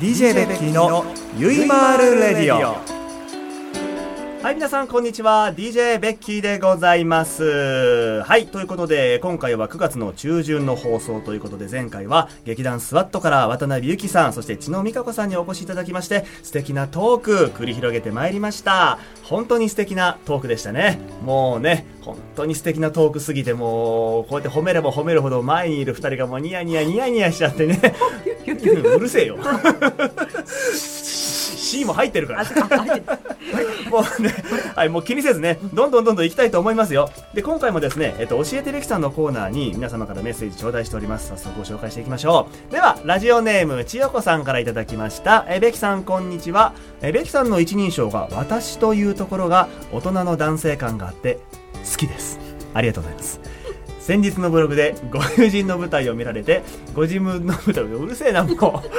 DJ ベッキーのゆいまーるレディオ。はい皆さんこんにちは。DJ ベッキーでございます。はいということで今回は9月の中旬の放送ということで前回は劇団スワットから渡辺由紀さんそして千野美香子さんにお越しいただきまして素敵なトーク繰り広げてまいりました。本当に素敵なトークでしたね。もうね本当に素敵なトークすぎてもうこうやって褒めれば褒めるほど前にいる2人がもうニヤニヤニヤニヤしちゃってね うるせえよ C も入ってるから もうね、はい、もう気にせずね、どんどんどんどん行きたいと思いますよ。で、今回もですね、えっと、教えてべきさんのコーナーに皆様からメッセージ頂戴しております。早速ご紹介していきましょう。では、ラジオネーム、千代子さんからいただきました。え、べきさん、こんにちは。え、べきさんの一人称が、私というところが、大人の男性感があって、好きです。ありがとうございます。先日のブログでご友人の舞台を見られてご自分の舞台うるせえなもう。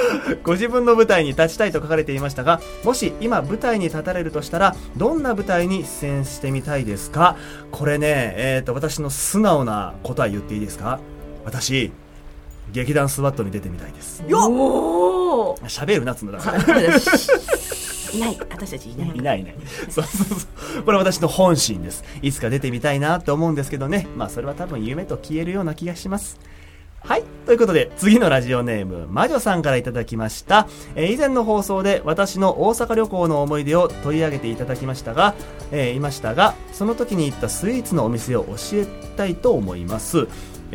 ご自分の舞台に立ちたいと書かれていましたがもし今舞台に立たれるとしたらどんな舞台に出演してみたいですか？これね、えーと、私の素直な答え言っていいですか？私劇団スワットに出てみたいです。よっ！喋るなつのだからいない。私たちいない。いないいないそうそうそう。これ私の本心です。いつか出てみたいなと思うんですけどね。まあそれは多分夢と消えるような気がします。はい。ということで、次のラジオネーム、魔女さんからいただきました。えー、以前の放送で私の大阪旅行の思い出を取り上げていただきましたが、えー、いましたが、その時に行ったスイーツのお店を教えたいと思います。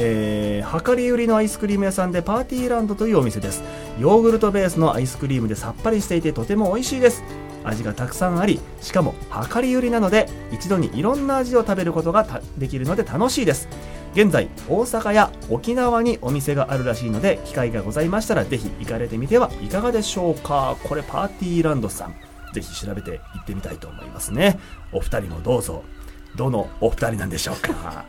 えー、量り売りのアイスクリーム屋さんでパーティーランドというお店です。ヨーグルトベースのアイスクリームでさっぱりしていてとても美味しいです。味がたくさんありしかも量り売りなので一度にいろんな味を食べることができるので楽しいです。現在大阪や沖縄にお店があるらしいので機会がございましたらぜひ行かれてみてはいかがでしょうか。これパーティーランドさん。ぜひ調べて行ってみたいと思いますね。お二人もどうぞ。どのお二人なんでしょうか。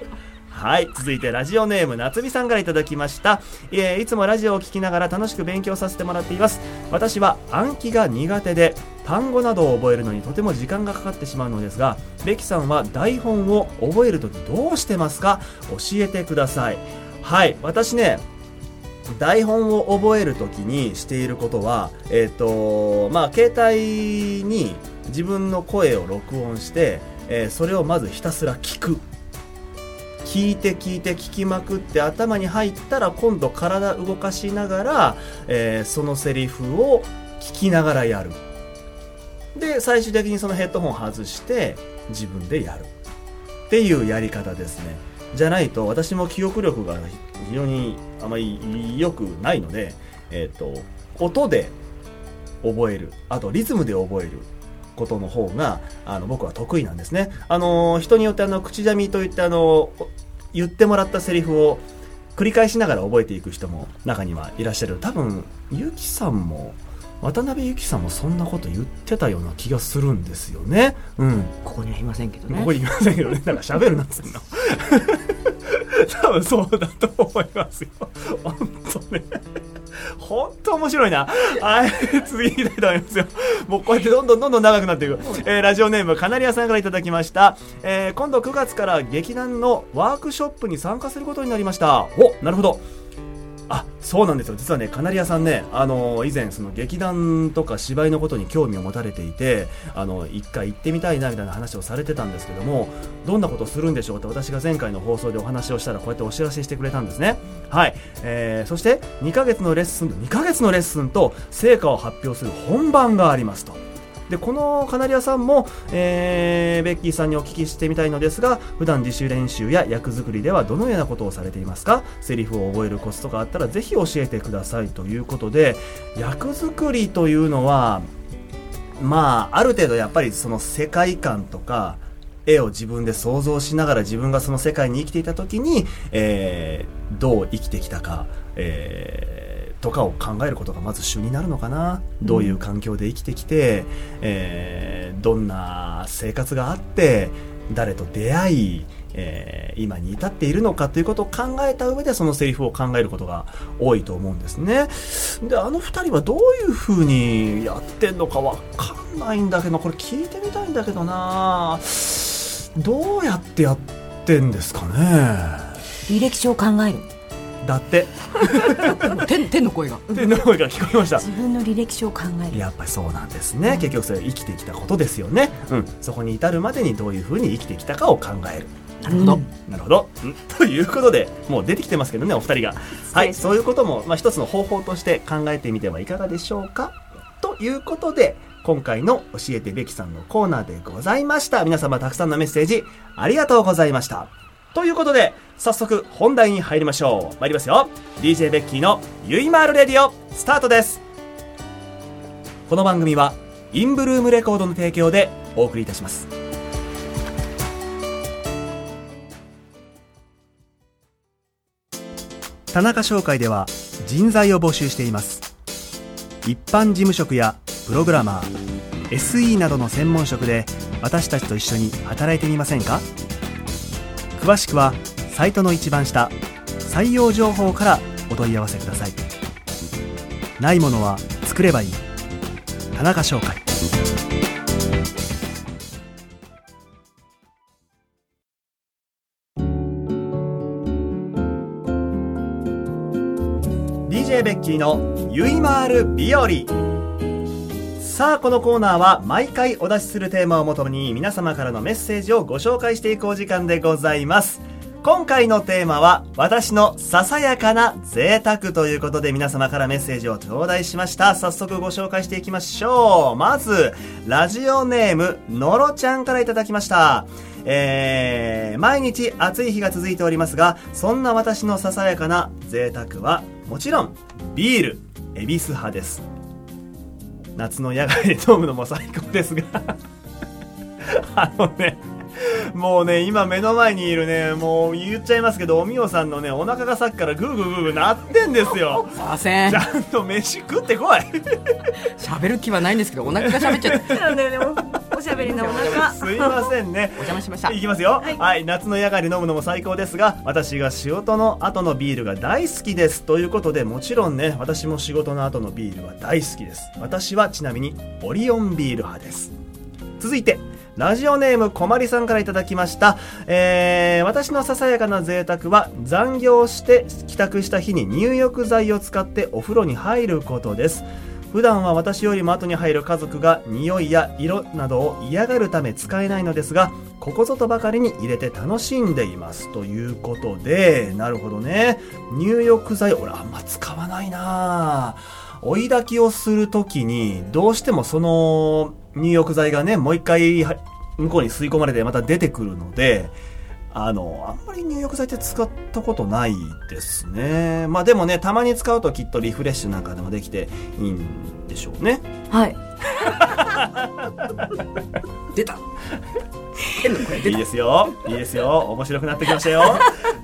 はい。続いて、ラジオネーム、夏美さんからいただきました。え、いつもラジオを聴きながら楽しく勉強させてもらっています。私は暗記が苦手で、単語などを覚えるのにとても時間がかかってしまうのですが、ベキさんは台本を覚えるときどうしてますか？教えてください。はい。私ね、台本を覚えるときにしていることは、えっ、ー、と、まあ、携帯に自分の声を録音して、えー、それをまずひたすら聞く。聞いて聞いて聞きまくって頭に入ったら今度体動かしながら、えー、そのセリフを聞きながらやる。で最終的にそのヘッドホン外して自分でやる。っていうやり方ですね。じゃないと私も記憶力が非常にあまり良くないので、えっ、ー、と音で覚える。あとリズムで覚える。ことの方があの僕は得意なんですね。あの人によってあの口ジャミといってあの言ってもらったセリフを繰り返しながら覚えていく人も中にはいらっしゃる。多分ゆきさんも渡辺由紀さんもそんなこと言ってたような気がするんですよね。うん。ここにはいませんけどね。ここにいませんけどね。だから喋るなっつうの。多分そうだと思いますよ。本当ね。本当面白いな。はい、次行きたいと思いますよ。もうこうやってどんどんどんどん長くなっていく。えー、ラジオネーム、カナリアさんからいただきました。えー、今度9月から劇団のワークショップに参加することになりました。お、なるほど。あそうなんですよ。実はねカナリアさんねあの以前その劇団とか芝居のことに興味を持たれていてあの一回行ってみたいなみたいな話をされてたんですけどもどんなことをするんでしょうって私が前回の放送でお話をしたらこうやってお知らせしてくれたんですね。はい、えー、そして2ヶ月のレッスン2ヶ月のレッスンと成果を発表する本番がありますと。でこのカナリアさんも、えー、ベッキーさんにお聞きしてみたいのですが普段自主練習や役作りではどのようなことをされていますか？セリフを覚えるコツとかあったらぜひ教えてくださいということで役作りというのはまあある程度やっぱりその世界観とか絵を自分で想像しながら自分がその世界に生きていた時に、えー、どう生きてきたか、えーとかを考えることがまず主になるのかな、どういう環境で生きてきて、えー、どんな生活があって誰と出会い、えー、今に至っているのかということを考えた上でそのセリフを考えることが多いと思うんですね。であの2人はどういう風にやってんのかわかんないんだけどこれ聞いてみたいんだけどな。どうやってやってんですかね。履歴書を考える。だって。天天の声が。天の声が聞こえました。自分の履歴書を考える。やっぱりそうなんですね、結局それ生きてきたことですよね、うん、そこに至るまでにどういうふうに生きてきたかを考える。なるほど、なるほど、うん、ということでもう出てきてますけどねお二人が。はい。そういうことも、まあ、一つの方法として考えてみてはいかがでしょうか。ということで今回の教えてべきさんのコーナーでございました。皆様たくさんのメッセージありがとうございましたということで早速本題に入りましょう。参りますよ。DJ ベッキーのゆいまーるレディオスタートです。この番組はインブルームレコードの提供でお送りいたします。田中商会では人材を募集しています。一般事務職やプログラマー SE などの専門職で私たちと一緒に働いてみませんか？詳しくはサイトの一番下採用情報からお問い合わせください。ないものは作ればいい。田中商会。DJ ベッキーのゆいまーる日和。さあこのコーナーは毎回お出しするテーマをもとに皆様からのメッセージをご紹介していくお時間でございます。今回のテーマは私のささやかな贅沢ということで皆様からメッセージを頂戴しました。早速ご紹介していきましょう。まずラジオネームのろちゃんからいただきました。えー、毎日暑い日が続いておりますがそんな私のささやかな贅沢はもちろんビール恵比寿派です。夏の野外で飲むのも最高ですが。あのねもうね、今目の前にいるね、もう言っちゃいますけど、おみおさんのね、お腹がさっきからグーグーグーグーなってんですよ。すいません。ちゃんと飯食ってこい。喋る気はないんですけどお腹が喋っちゃって。なんだよね。おおしゃべりなお腹。すいませんね。お邪魔しました。いきますよ、ははいい、夏の野外で飲むのも最高ですが私が仕事の後のビールが大好きですということでもちろんね私も仕事の後のビールは大好きです。私はちなみにオリオンビール派です。続いてラジオネームこまりさんからいただきました、えー、私のささやかな贅沢は残業して帰宅した日に入浴剤を使ってお風呂に入ることです。普段は私よりも後に入る家族が匂いや色などを嫌がるため使えないのですがここぞとばかりに入れて楽しんでいますということで。なるほどね。入浴剤俺あんま使わないな。追い炊きをするときにどうしてもその入浴剤がねもう一回向こうに吸い込まれてまた出てくるのであの、あんまり入浴剤って使ったことないですね。まあでもね、たまに使うときっとリフレッシュなんかでもできていいんでしょうね。はい 出た天の声出たいいですよ。いいですよ。面白くなってきましたよ。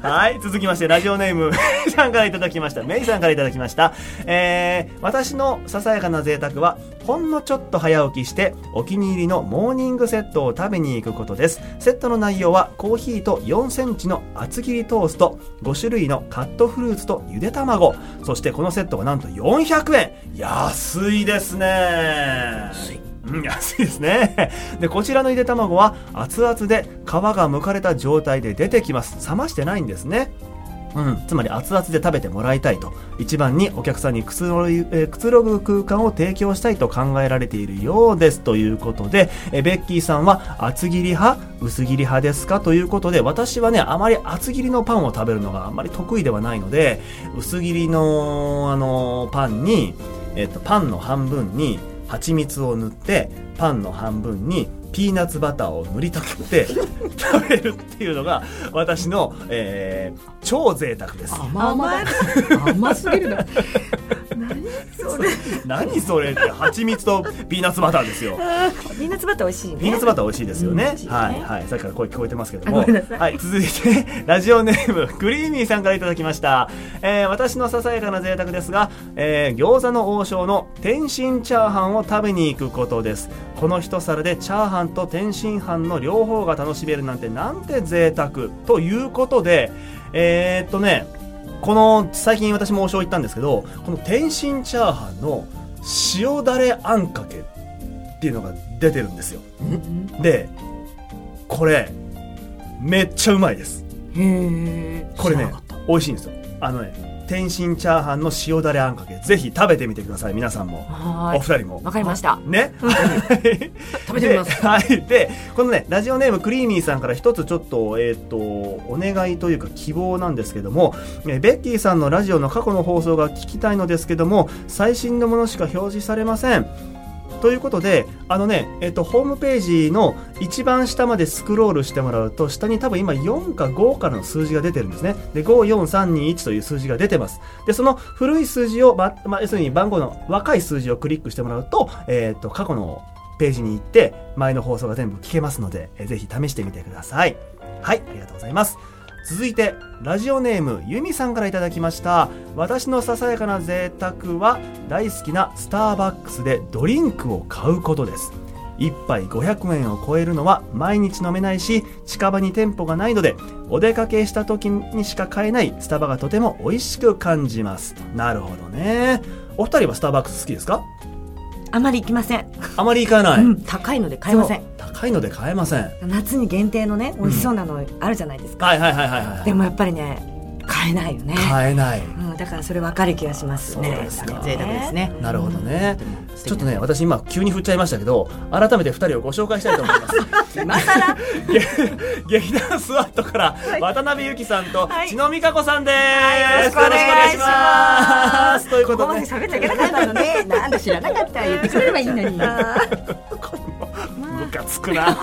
はい。続きまして、ラジオネーム、さんからいただきました。メイさんからいただきました。えー、私のささやかな贅沢は、ほんのちょっと早起きして、お気に入りのモーニングセットを食べに行くことです。セットの内容は、コーヒーと4センチの厚切りトースト、5種類のカットフルーツとゆで卵。そしてこのセットがなんと400円。安いですね。安い。うん、安いですね。で、こちらのゆで卵は熱々で皮が剥かれた状態で出てきます。冷ましてないんですね。うん、つまり熱々で食べてもらいたいと一番にお客さんにくつろぐ,、えーくつろぐ空間を提供したいと考えられているようですということで、えーベッキーさんは厚切り派薄切り派ですか？ということで私はねあまり厚切りのパンを食べるのがあまり得意ではないので薄切りの、あのーパンに、えっとパンの半分に蜂蜜を塗ってパンの半分にピーナッツバターを塗りたくって 食べるっていうのが私の、えー超贅沢です。甘々。だ甘すぎるな。それ。何それって蜂蜜とピーナッツバターですよ。ピーナッツバター美味しいね。ピーナッツバター美味しいですよね。うね。はいはい。さっきから声聞こえてますけども。はい続いてラジオネーム クリーミーさんからいただきました、えー私のささやかな贅沢ですが、えー餃子の王将の天津チャーハンを食べに行くことですこの一皿でチャーハンと天津飯の両方が楽しめるなんてなんて贅沢ということでえーっとねこの最近私も王将行ったんですけどこの天津チャーハンの塩だれあんかけっていうのが出てるんですよ。でこれめっちゃうまいです。これね美味しいんですよ。あのね天津チャーハンの塩だれあんかけぜひ食べてみてください皆さんもはお二人もわかりました。ね食べてみます。で はい。で、このね、ラジオネームクリーミーさんから一つちょっと、えっ、と、お願いというか希望なんですけども、えーベッキーさんのラジオの過去の放送が聞きたいのですけども、最新のものしか表示されません。ということで、あのね、えっ、と、ホームページの一番下までスクロールしてもらうと、下に多分今4か5からの数字が出てるんですね。で、5、4、3、2、1という数字が出てます。で、その古い数字を、ま、まあ、要するに番号の若い数字をクリックしてもらうと、えっ、と、過去のページに行って、前の放送が全部聞けますので、えーぜひ試してみてください。はい、ありがとうございます。続いて、ラジオネーム、ゆみさんからいただきました。私のささやかな贅沢は、大好きなスターバックスでドリンクを買うことです。1杯500円を超えるのは毎日飲めないし、近場に店舗がないので、お出かけした時にしか買えないスタバがとても美味しく感じます。なるほどね。お二人はスターバックス好きですか？あまり行きません。あまり行かない。うん高いので買えません。高いので買えません。夏に限定のね、美味しそうなのあるじゃないですか。はいはいはいはいはい。でもやっぱりね、買えないよね。買えない。うん、だからそれ分かる気がしますそうね。ですか贅沢ですね。なるほどね。素敵ちょっとね、私今急に振っちゃいましたけど、改めて二人をご紹介したいと思います。今更？げ 劇団スワットから渡辺由紀さんとはい千野美香子さんです。はいよろしくお願いしますというこことでで、喋っちゃいけなかったのね。なんで知らなかった言ってくれればいいのに。あムカつくな。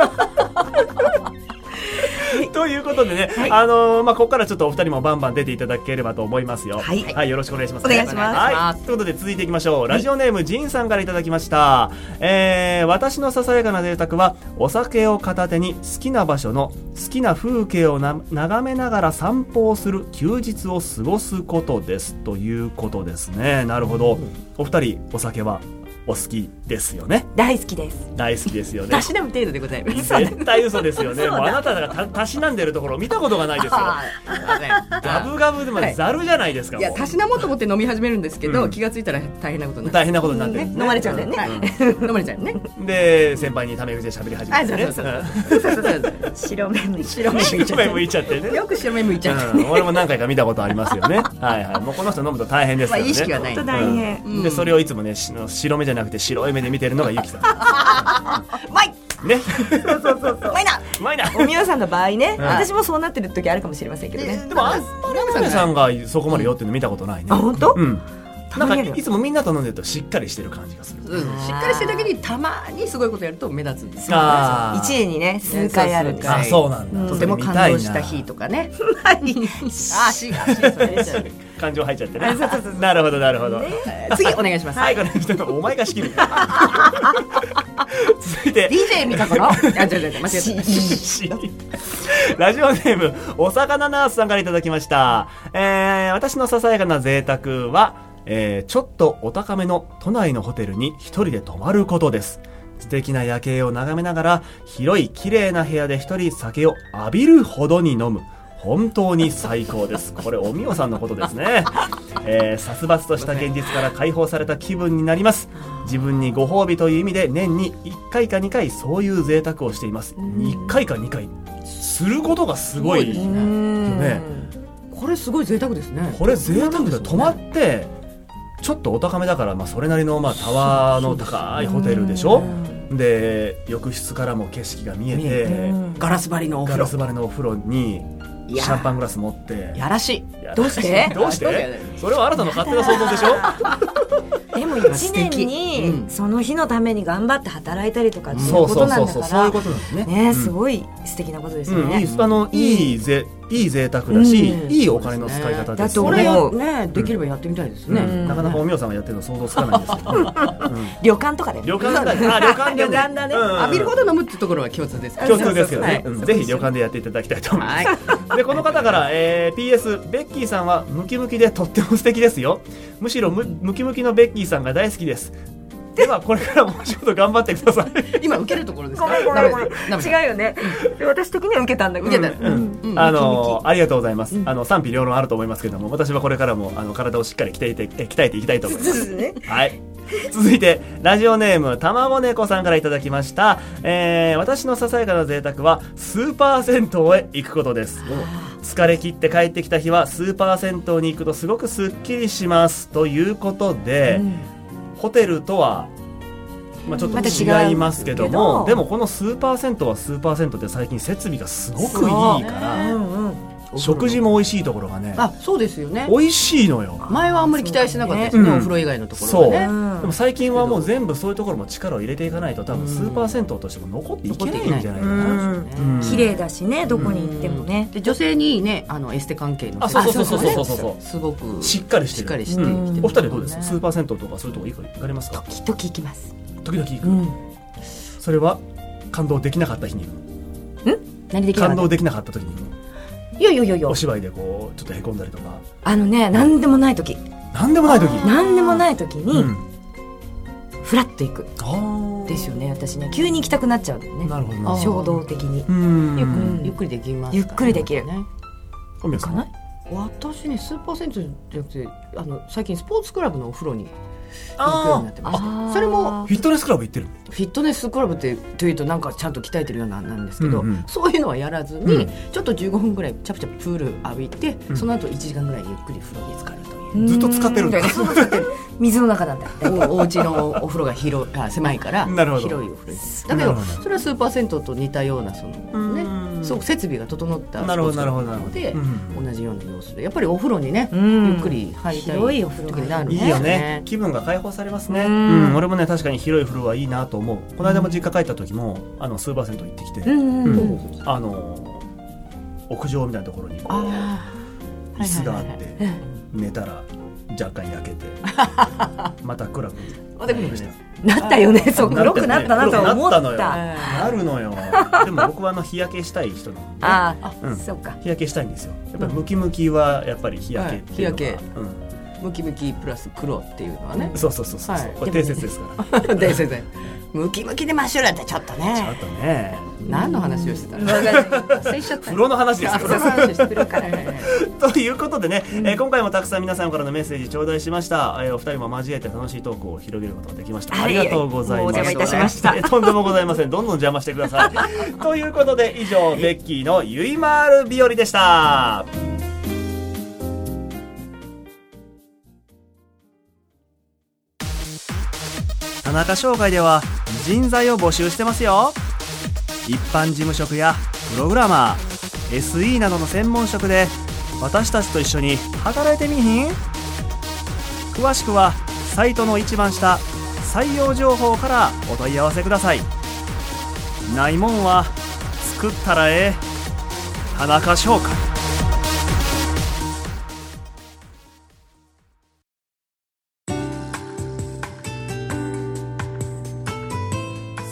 ということでね、あのーまあ、ここからちょっとお二人もバンバン出ていただければと思いますよ。はいよろしくお願いします、お願いしますはい。ということで続いていきましょう。ラジオネーム、ジンさんからいただきました。えー、私のささやかな贅沢は、お酒を片手に好きな場所の好きな風景をな眺めながら散歩をする休日を過ごすことです。ということですね。なるほど。お二人、お酒は？お好きですよね。ー大好きです。大好きですよねた。しなむ程度でございます。絶対嘘ですよね。もうあなたがたたしなんでるところ見たことがないですよ。ガブガブでもはいざるじゃないですか。いや、もうたしなもうと思って飲み始めるんですけど、うん気がついたら大変なことになって大変なことになってる、飲まれちゃうんだよねはい 飲まれちゃうね。で先輩にタメ口で喋り始めてね。白目の白目向いちゃうん向いちゃってね。よく白目向いちゃう。うん、俺も何回か見たことありますよね。はいはい。もうこの人飲むと大変ですまあ、よね。意識はない。本当大変。うんでそれをいつもねし白目じゃなくて白い目で見てるのがゆきさうまいん。ね。そうそうそうそうう。まいなうまいな。おみおさんの場合ね、うん私もそうなってる時あるかもしれませんけどね。でもあんまり山根さんがそこまで酔ってるの見たことないね。あ本当？うん。なんかたまにあるいつもみんなと飲んでるとしっかりしてる感じがする。うんしっかりしてるだけにたまにすごいことやると目立つんですよ。あー一年にね数回あるんですはいあ、そうなんだ。うんとても感動した日とかね。あ、足がそれ感情入っちゃってね。なるほど、なるほど。次お願いします。はい、これお前が仕切る。続いて、DJ 見たかな？あ、違う違う間違えた。ラジオネーム、お魚ナースさんからいただきました。えー、私のささやかな贅沢は、えー、ちょっとお高めの都内のホテルに一人で泊まることです。素敵な夜景を眺めながら、広い綺麗な部屋で一人酒を浴びるほどに飲む。本当に最高です。これ、おみおさんのことですね。えー、殺伐とした現実から解放された気分になります。自分にご褒美という意味で年に1回か2回そういう贅沢をしています。1回か2回。することがすごい。すごいですねこれすごい贅沢ですね。これ贅沢で泊まって、ちょっとお高めだから、まあ、それなりの、まあ、タワーの高いホテルでしょ？で、浴室からも景色が見えて、ガラス張りのおガ風呂。ラス張りのお風呂に、シャンパングラス持って。やらしい。や どうして？どうして？て？それはあなたの勝手な想像でしょ？でも一年に うん。その日のために頑張って働いたりとかっていうことなんだそうそういうかことなんですね。すごい素敵なことですね。あのいいぜいい贅沢だし、うん。いいお金の使い方です。だと思うこれをねできればやってみたいですね。うん。なかなかおみおさんがやってるの想像つかないんですけど、うん。旅館とかで。旅館だあ旅館だね。うん浴びるほど飲むってところは共通です。共通ですけどね、ぜひ旅館でやっていただきたいと思います、はい。でこの方から、えー PS ベッキーさんはムキムキでとっても素敵ですよ。むしろムムキムキのベッキーさんが大好きですではこれからもお仕事頑張ってください。今受けるところですか？ごめんごめんごめん。違うよね。で私的には受けたんだけど。受けた。うんうん。あのありがとうございます、あの賛否両論あると思いますけども私はこれからもあの体をしっかり鍛えてえ鍛えていきたいと思います。ね。はい。続いてラジオネームたまご猫さんからいただきました、えー私のささやかな贅沢はスーパー銭湯へ行くことです。疲れ切って帰ってきた日はスーパー銭湯に行くとすごくすっきりします。ということで、ホテルとはまあ、ちょっと違いますけども、けど。でもこのスーパー銭湯はスーパー銭湯って最近設備がすごくいいから、食事も美味しいところがねあそうですよね。美味しいのよ。前はあんまり期待してなかったですねうん。お風呂以外のところがね。う。ん。でも最近はもう全部そういうところも力を入れていかないと多分スーパー銭湯としても残っていけないんじゃないかうな、んうん。綺麗だしねどこに行ってもね。で女性にねあのエステ関係のあそうそうそうそうそう。そうそうすごくしっかりしてる。しっかりしてうん。お二人どうです？ねスーパー銭湯とかそういうとこ行か行かれますか？時々行きます。時々行く、うん。それは感動できなかった日に。行く何できなかった？感動できなかった時に。行くのいやいやいやいや。お芝居でこうちょっとへこんだりとか。あのね何でもない時。なんでもない時？何でもない時にうん。フラッと行く。ですよね私ね。急に行きたくなっちゃうんだよねなるほど。衝動的に。うん。ゆっくうん。りゆっくりできますゆっくりできる。ねかな私ねスーパー銭湯じゃなくてあの最近スポーツクラブのお風呂に行くようあになってましたあー。それもフィットネスクラブ行ってる？フィットネスクラブってというとなんかちゃんと鍛えてるようななんですけど、うんうん。そういうのはやらずに、うん。ちょっと15分ぐらいチャプチャププール浴びて、うんその後1時間ぐらいゆっくり風呂に浸かるという。ずっと使ってるんだ。水の中なんだ。おお家のお風呂が広あ狭いから広いお風呂にだけど。それはスーパー銭湯と似たようなそのねうんすごく設備が整ったなるほどスポーツクラブなので同じような様子でやっぱりお風呂にね、うん。ゆっくり入りたい広いお風呂になるいいよね。気分が解放されますね。ううん。ん俺もね確かに広い風呂はいいなと思う。この間も実家帰った時もあのスーパー銭湯行ってきてあの屋上みたいなところにあー。椅子があって寝たら若干焼けて。また暗くまたなったよね。そうなったよね。黒くなったなと思った。のよたなるのよ。でも僕はあの日焼けしたい人なんで。ああうん。そうか。日焼けしたいんですよ。やっぱりムキムキはやっぱり日焼けっていうのが、はい日ムキムキプラス黒っていうのはね。うん、そうそうそうそう、はい。これ定説ですから。伝 説でムキムキで真っ白だってちょっとちょっねとね。何の話をしてたの？忘れちゃった。風呂の話ですあ 風呂の話してるからねということでね、えー今回もたくさん皆さんからのメッセージ頂戴しました、えーお二人も交えて楽しいトークを広げることができました、はい。ありがとうございます。もうお邪魔いたしました。えーとんでもございません。どんどん邪魔してください。ということで以上ベッキーのゆいまーる日和でした中商会では人材を募集してますよ。一般事務職やプログラマー SE などの専門職で私たちと一緒に働いてみひん？詳しくはサイトの一番下採用情報からお問い合わせください。ないもんは作ったらええ。田中商会。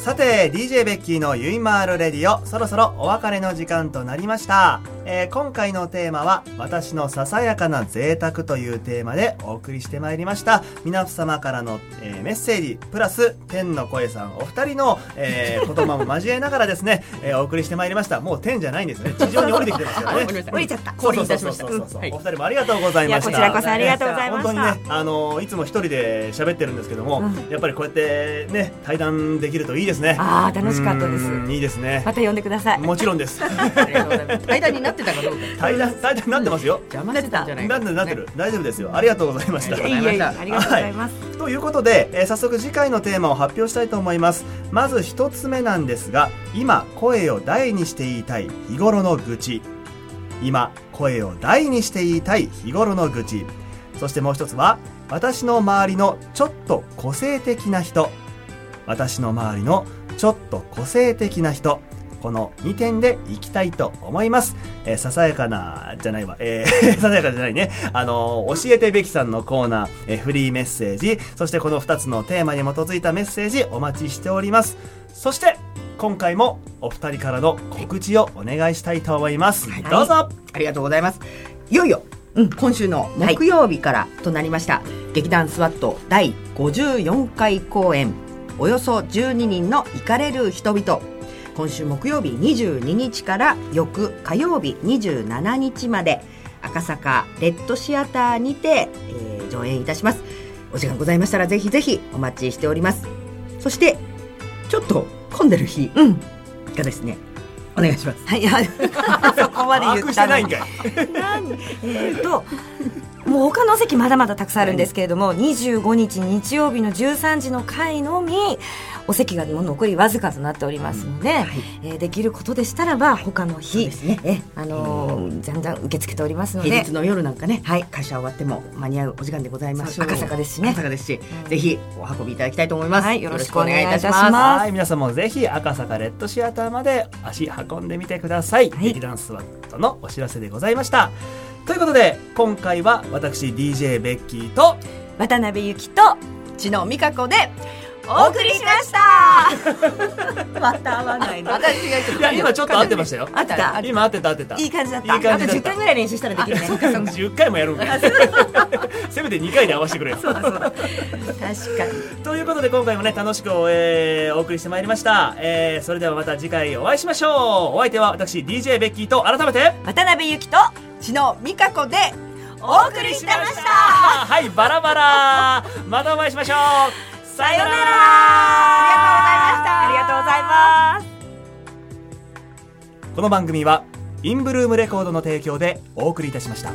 さて DJ ベッキーのゆいまーるレディオそろそろお別れの時間となりました、えー今回のテーマは私のささやかな贅沢というテーマでお送りしてまいりました。皆様からの、えーメッセージプラス天の声さんお二人の、えー 言葉も交えながらですね、えーお送りしてまいりました。もう天じゃないんですよね。地上に降りてきてますよね。降りちゃった。降臨いたしました。お二人もありがとうございました。こちらこそありがとうございました。本当にねあのいつも一人で喋ってるんですけども、うん。やっぱりこうやってね対談できるといいですね。ああ楽しかったです。うんいいですね。また呼んでください。もちろんです。ありがとうございますってたかどうか。対談対談になってますよ。邪魔してたんじゃないか。なってるなってる。大丈夫ですよ。ありがとうございました。いやいやいやありがとうございます。ということで、えー早速次回のテーマを発表したいと思います。まず一つ目なんですが今声を大にして言いたい日頃の愚痴。今声を大にして言いたい日頃の愚痴。そしてもう一つは私の周りのちょっと個性的な人。私の周りのちょっと個性的な人この2点でいきたいと思います。えーささやかな、じゃないわ。えー ささやかじゃないね。あのー教えてべきさんのコーナー、えーフリーメッセージ、そしてこの2つのテーマに基づいたメッセージお待ちしております。そして、今回もお二人からの告知をお願いしたいと思います。どうぞ、ありがとうございます。いよいよ、今週の木曜日からとなりました、劇団スワット第54回公演、およそ12人の行かれる人々。今週木曜日22日から翌火曜日27日まで赤坂レッドシアターにて、えー上演いたします。お時間ございましたらぜひぜひお待ちしておりますそしてちょっと混んでる日うん。がですねお願いします。はい、はい。そこまで言っのに。ないんえーともう他のお席まだまだたくさんあるんですけれども、25日日曜日の13時の回のみお席がもう残りわずかとなっておりますので、えーできることでしたらば他の日、ですね。えあのーじゃんじゃん受け付けておりますので。平日の夜なんかね、はい。会社終わっても間に合うお時間でございます。そう赤坂ですしね。赤坂ですし、うんぜひお運びいただきたいと思います、はいよろしくお願いいたします。はい、皆さんもぜひ赤坂レッドシアターまで足運んでみてください。はい劇団スワットのお知らせでございました。ということで、今回は私 DJ ベッキーと、渡辺由紀と知能美香子でお送りしました。また会わないの。私がいや、今ちょっと合ってましたよ。あった。今合ってた合ってた。いい感じだった。いい感じだった。あと10回ぐらい練習したらできるね。10回もやるんか。せめて2回で合わせてくれよ。そうだそうだ。確かに。ということで今回もね楽しく、えーお送りしてまいりました、えーそれではまた次回お会いしましょう。お相手は私 DJ ベッキーと改めて。渡辺由紀と知の美香子でお送りしてました。はいバラバラ。またお会いしましょうさようなら。ありがとうございました。ありがとうございます。この番組はインブルームレコードの提供でお送りいたしました